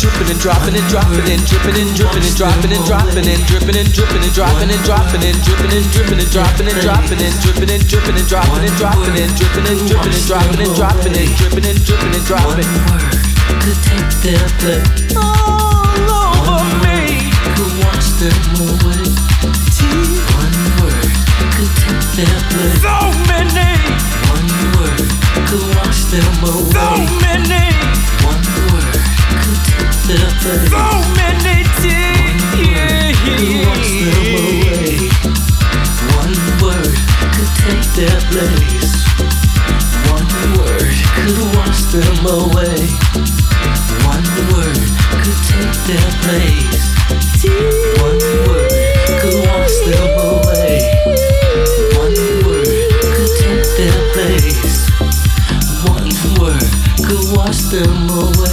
dripping and dropping and dropping and dripping and dripping and dropping and dropping and dripping and dripping and dropping and dropping and dripping and dripping and dropping and dropping and dripping and dripping and dropping and dropping and dripping and dripping and dropping and dropping and dripping and dripping and dropping. Could take their blood all over me. Could watch them away. One word could take their blood. So many. One word could wash them away. So many. One word. So many tears. Could wash them away. One word could take their place. One word could wash them away. One word could take their place. One word could wash them away. One word could take their place. One word could wash them away.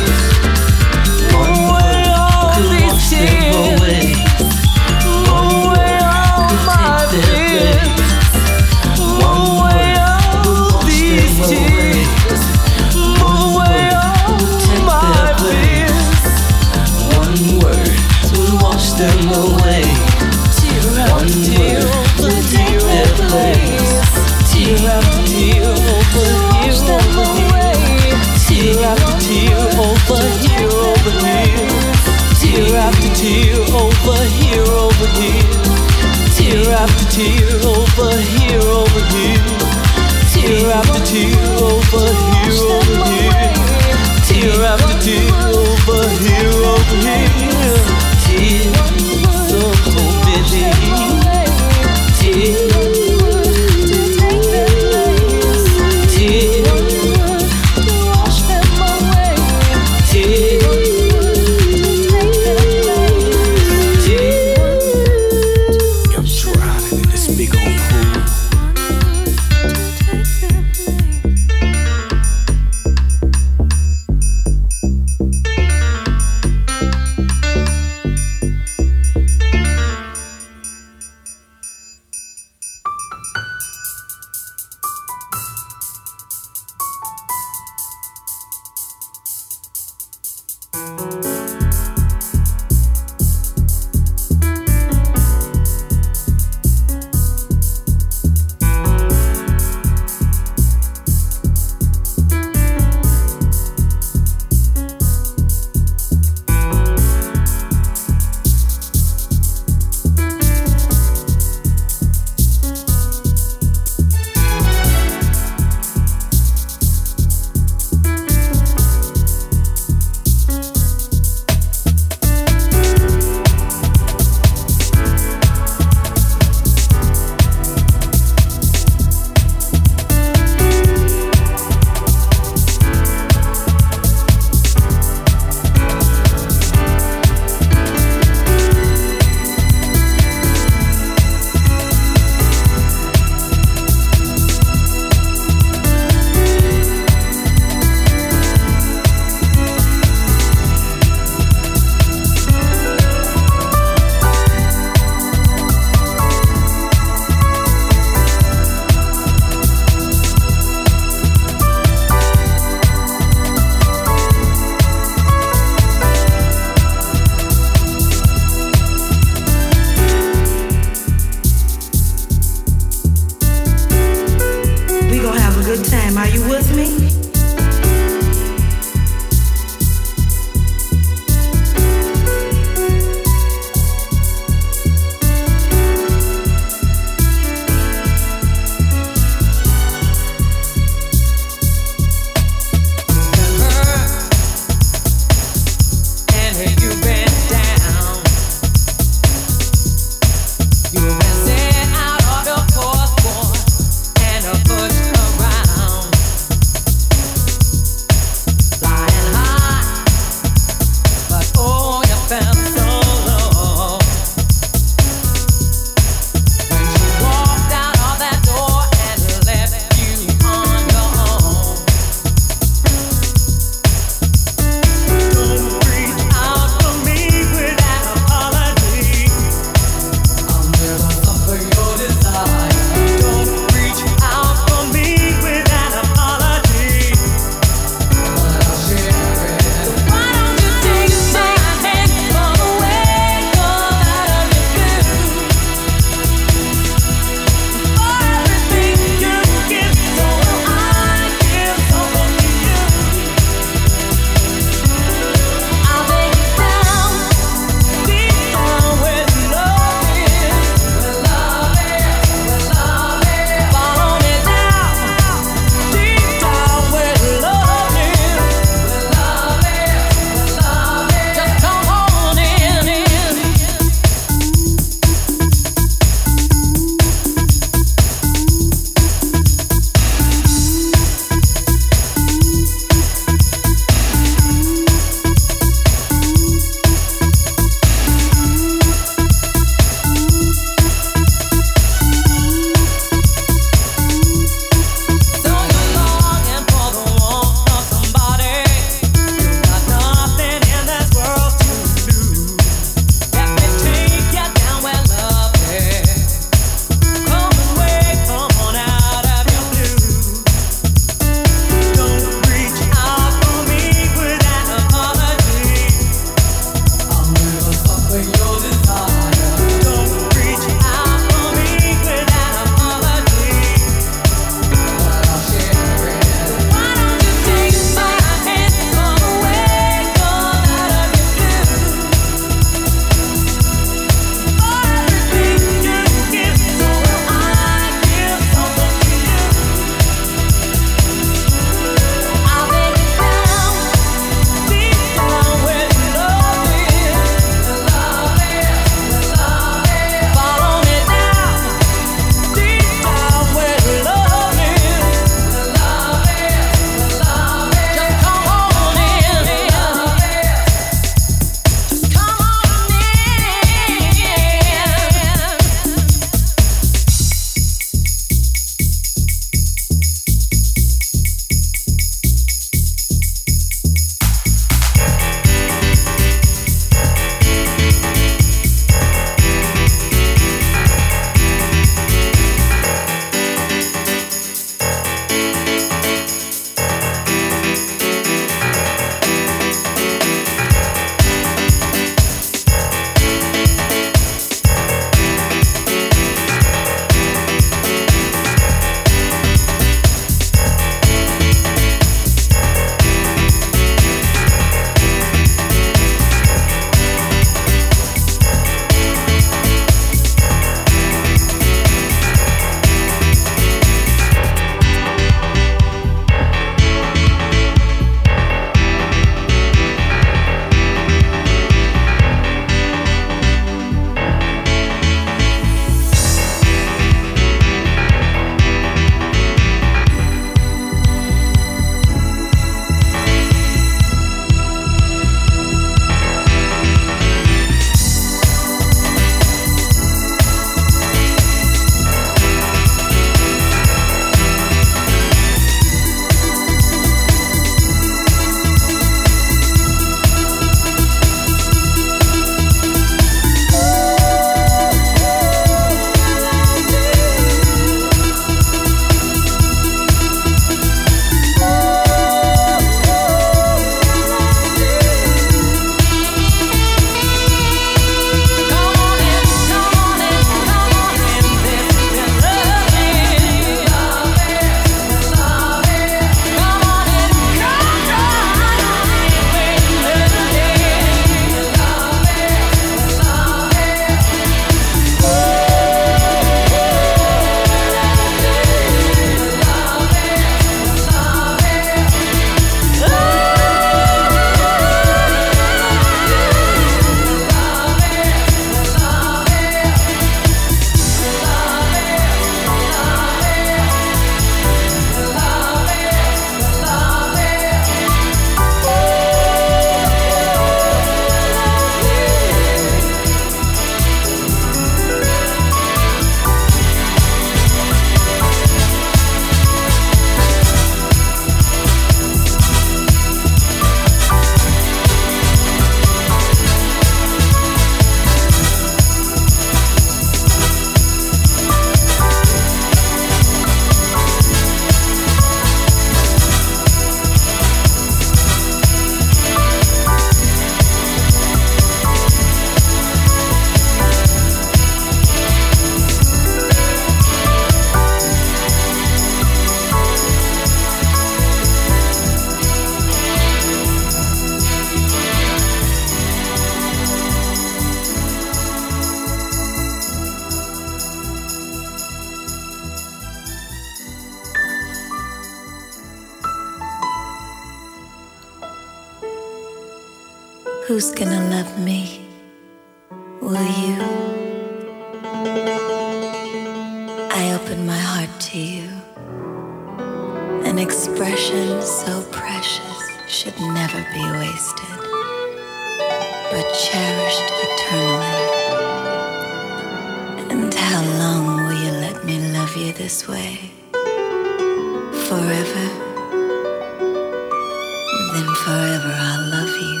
and forever I'll love you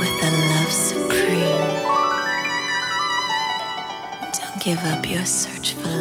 with a love supreme. Don't give up your search for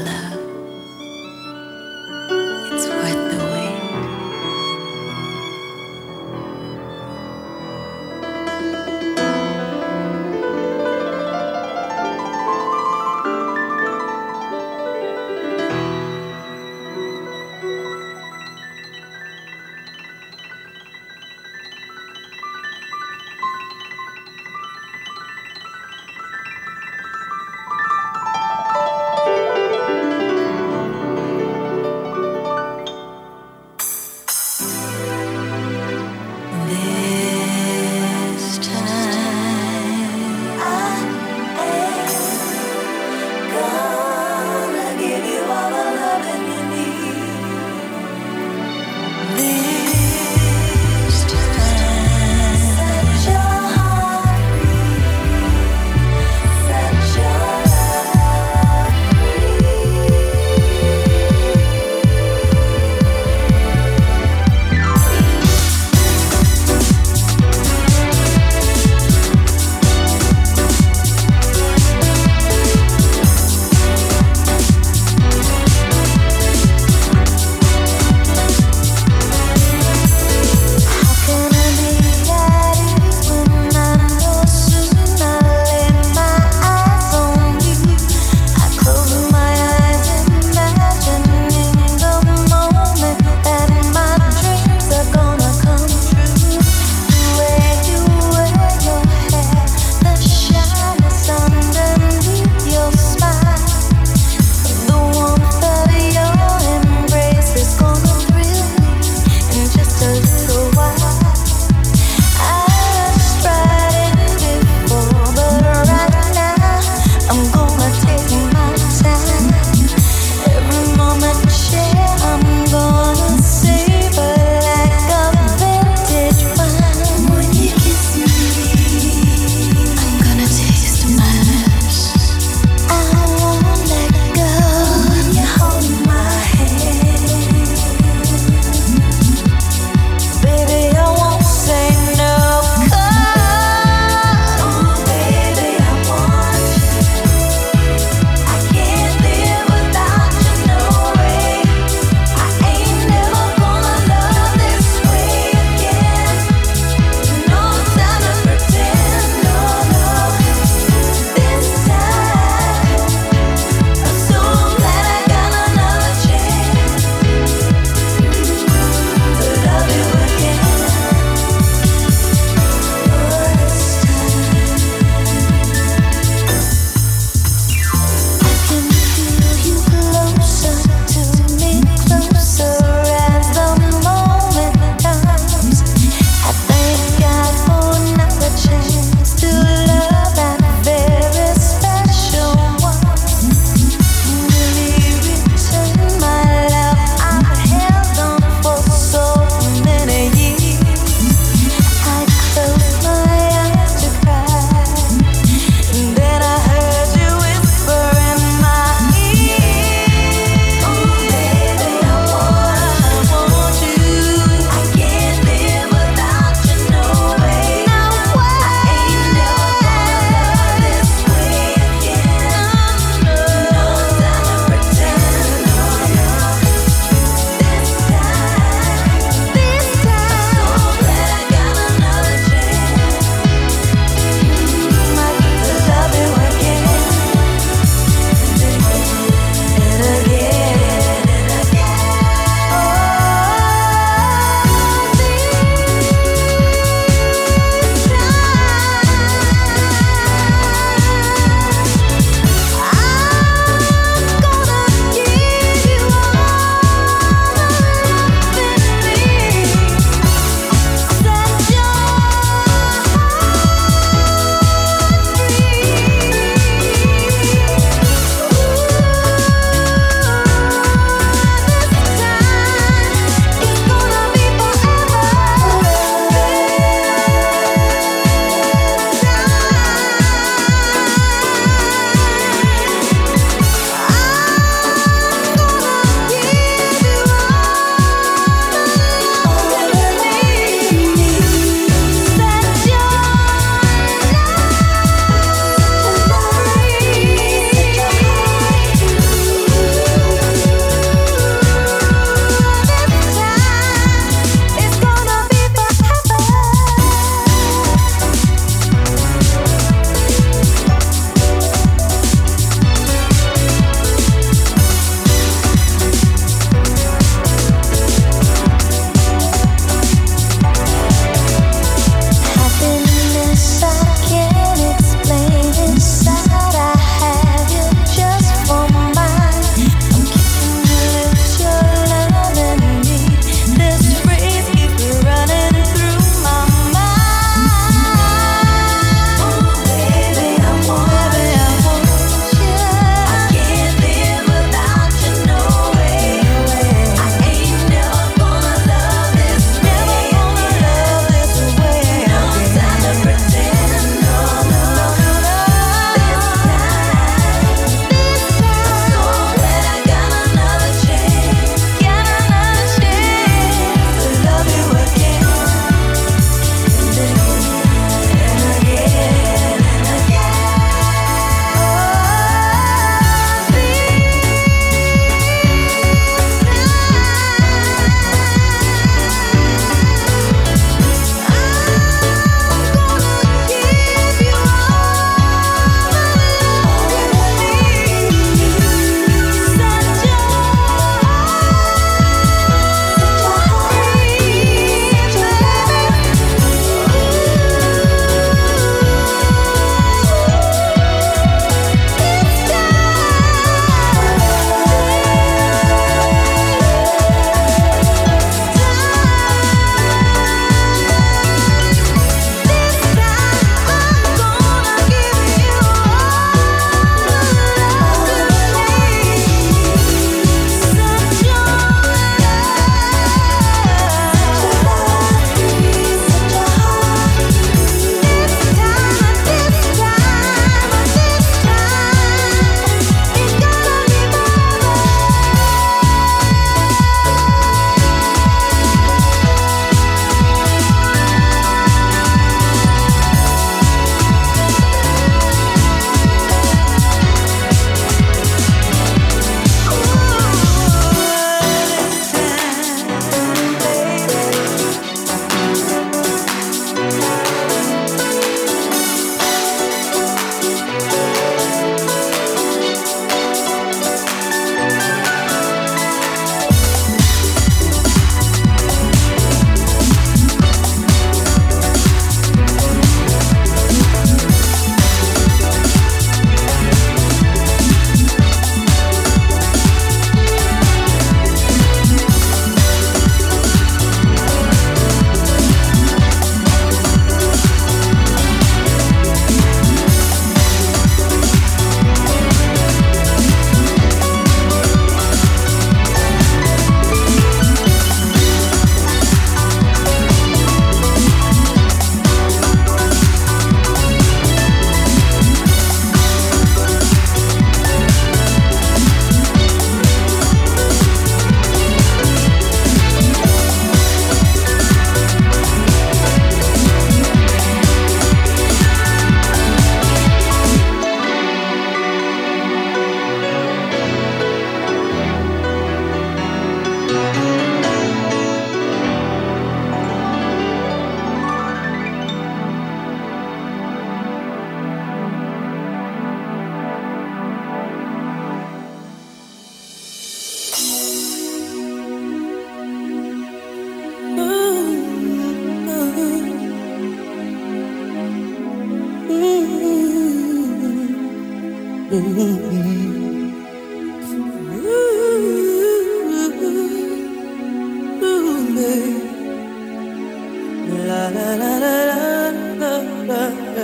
I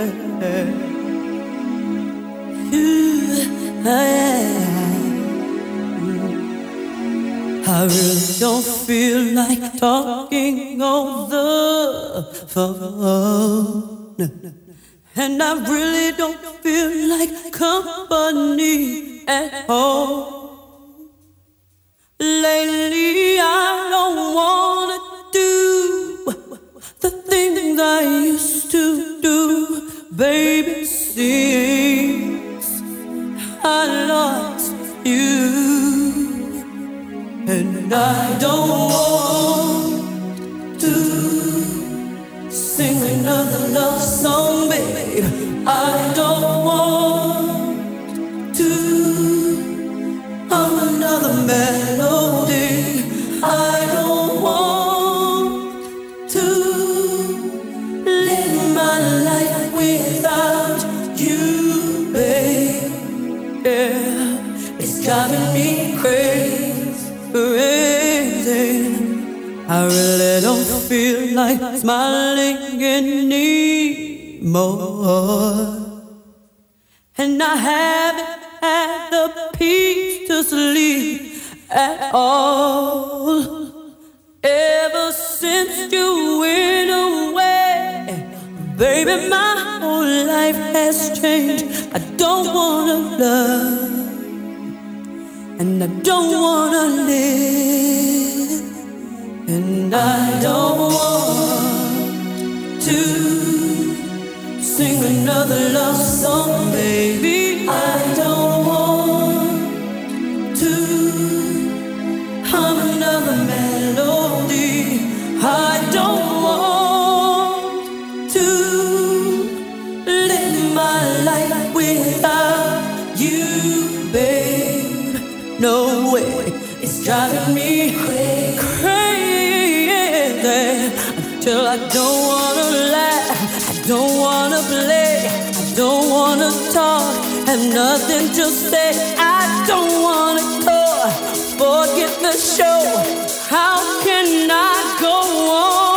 really don't feel like talking on the phone. And I really don't feel like company at all. Lately, I don't wanna do the things I used to do, baby. Since I lost you. And I don't want to sing another love song, babe. I don't want to hum another melody. Driving me crazy. I really don't feel like smiling anymore. And I haven't had the peace to sleep at all. Ever since you went away, baby, my whole life has changed. I don't wanna love and I don't wanna live, and I don't want to sing another love song, baby. I don't driving me crazy until I don't wanna laugh, I don't wanna play, I don't wanna talk, have nothing to say. I don't wanna talk, forget the show. How can I go on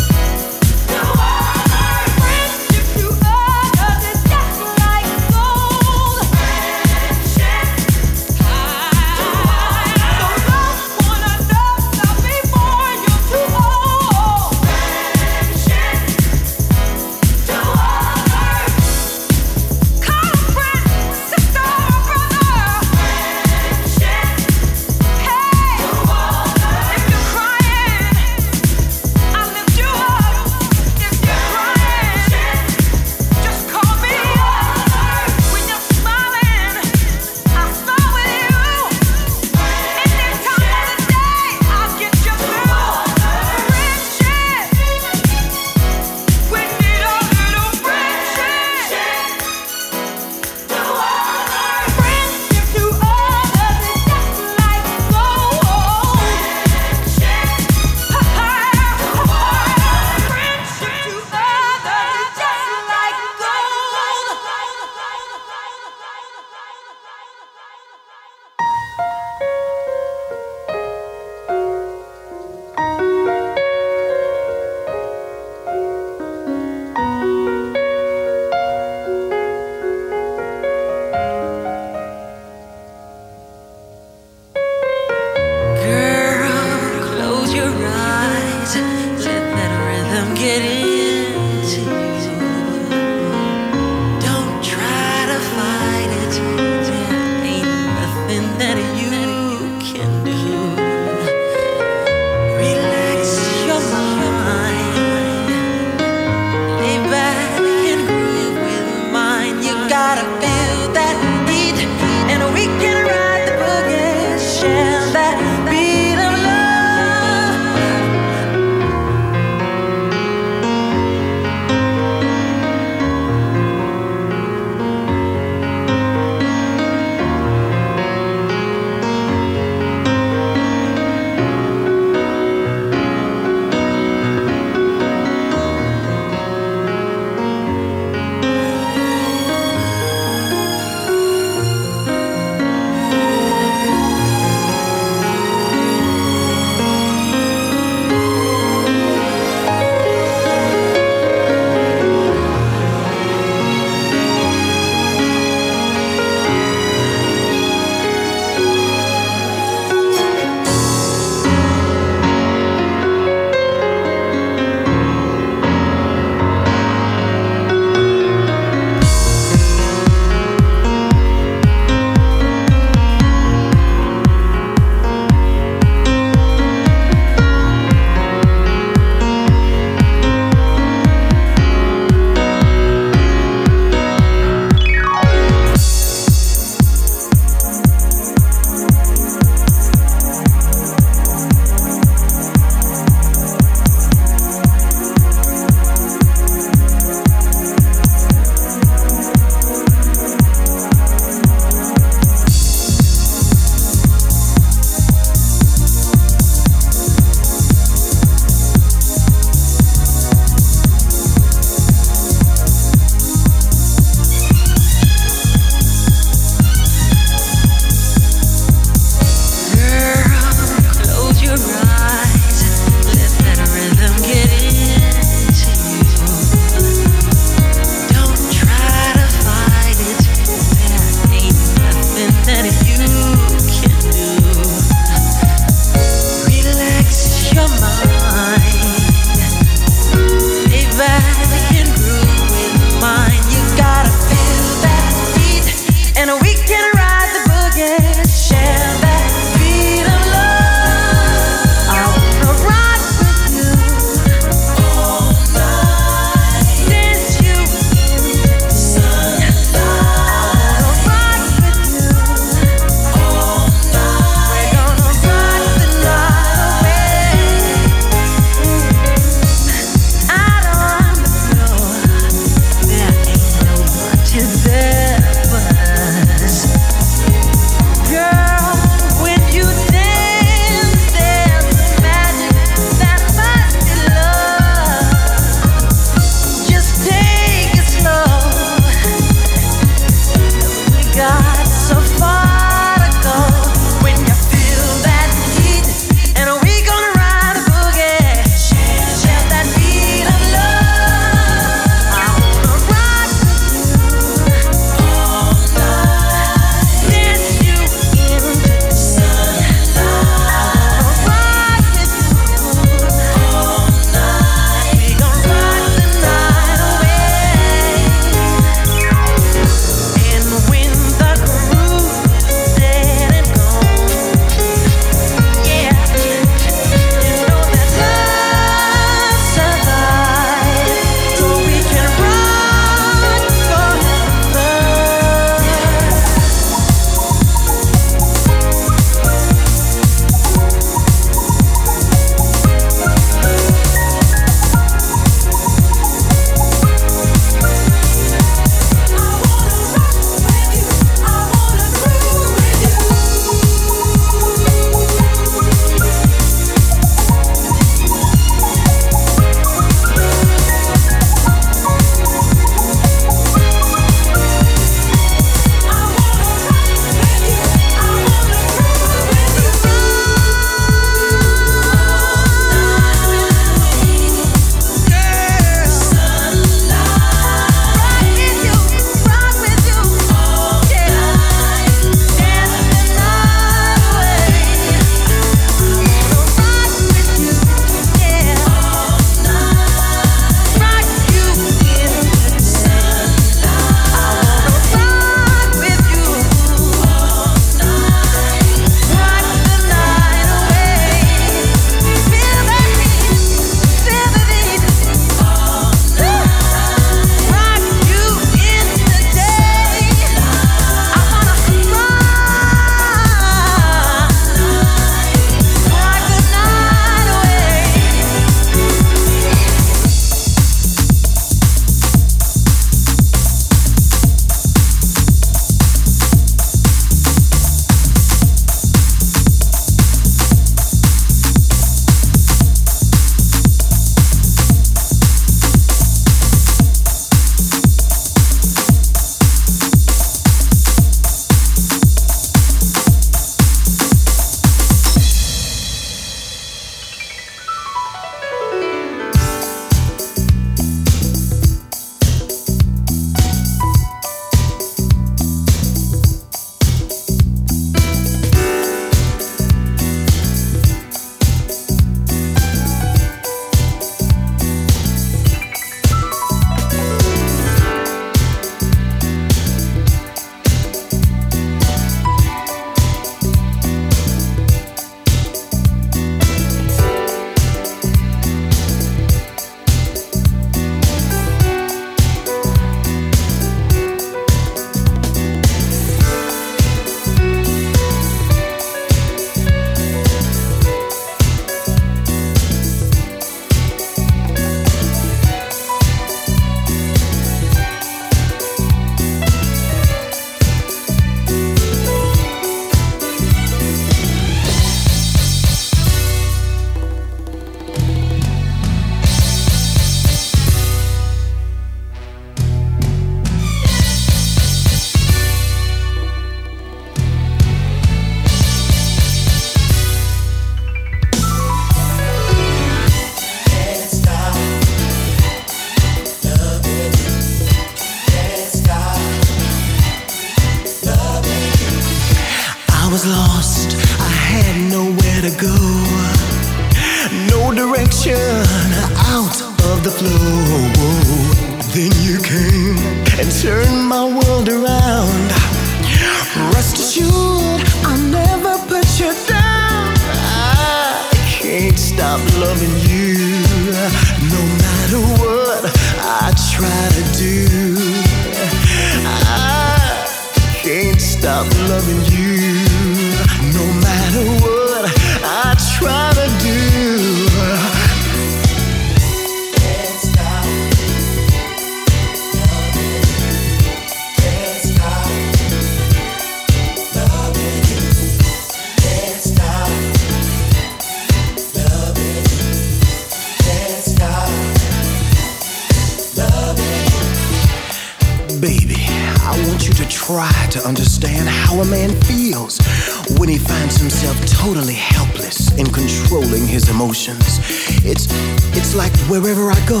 go,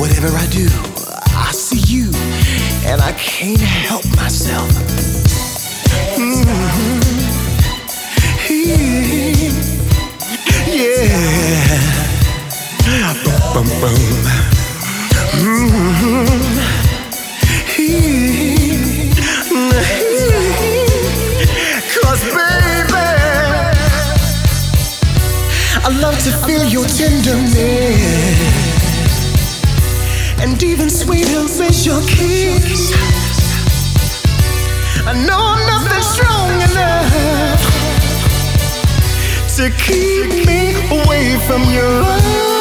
whatever I do, I see you, and I can't help myself. Mm-hmm. Yeah. Boom, boom, boom. Mm-hmm. Cause baby, I love to feel your tenderness and even sweeter is your kiss. I know nothing's strong enough to keep me away from your love.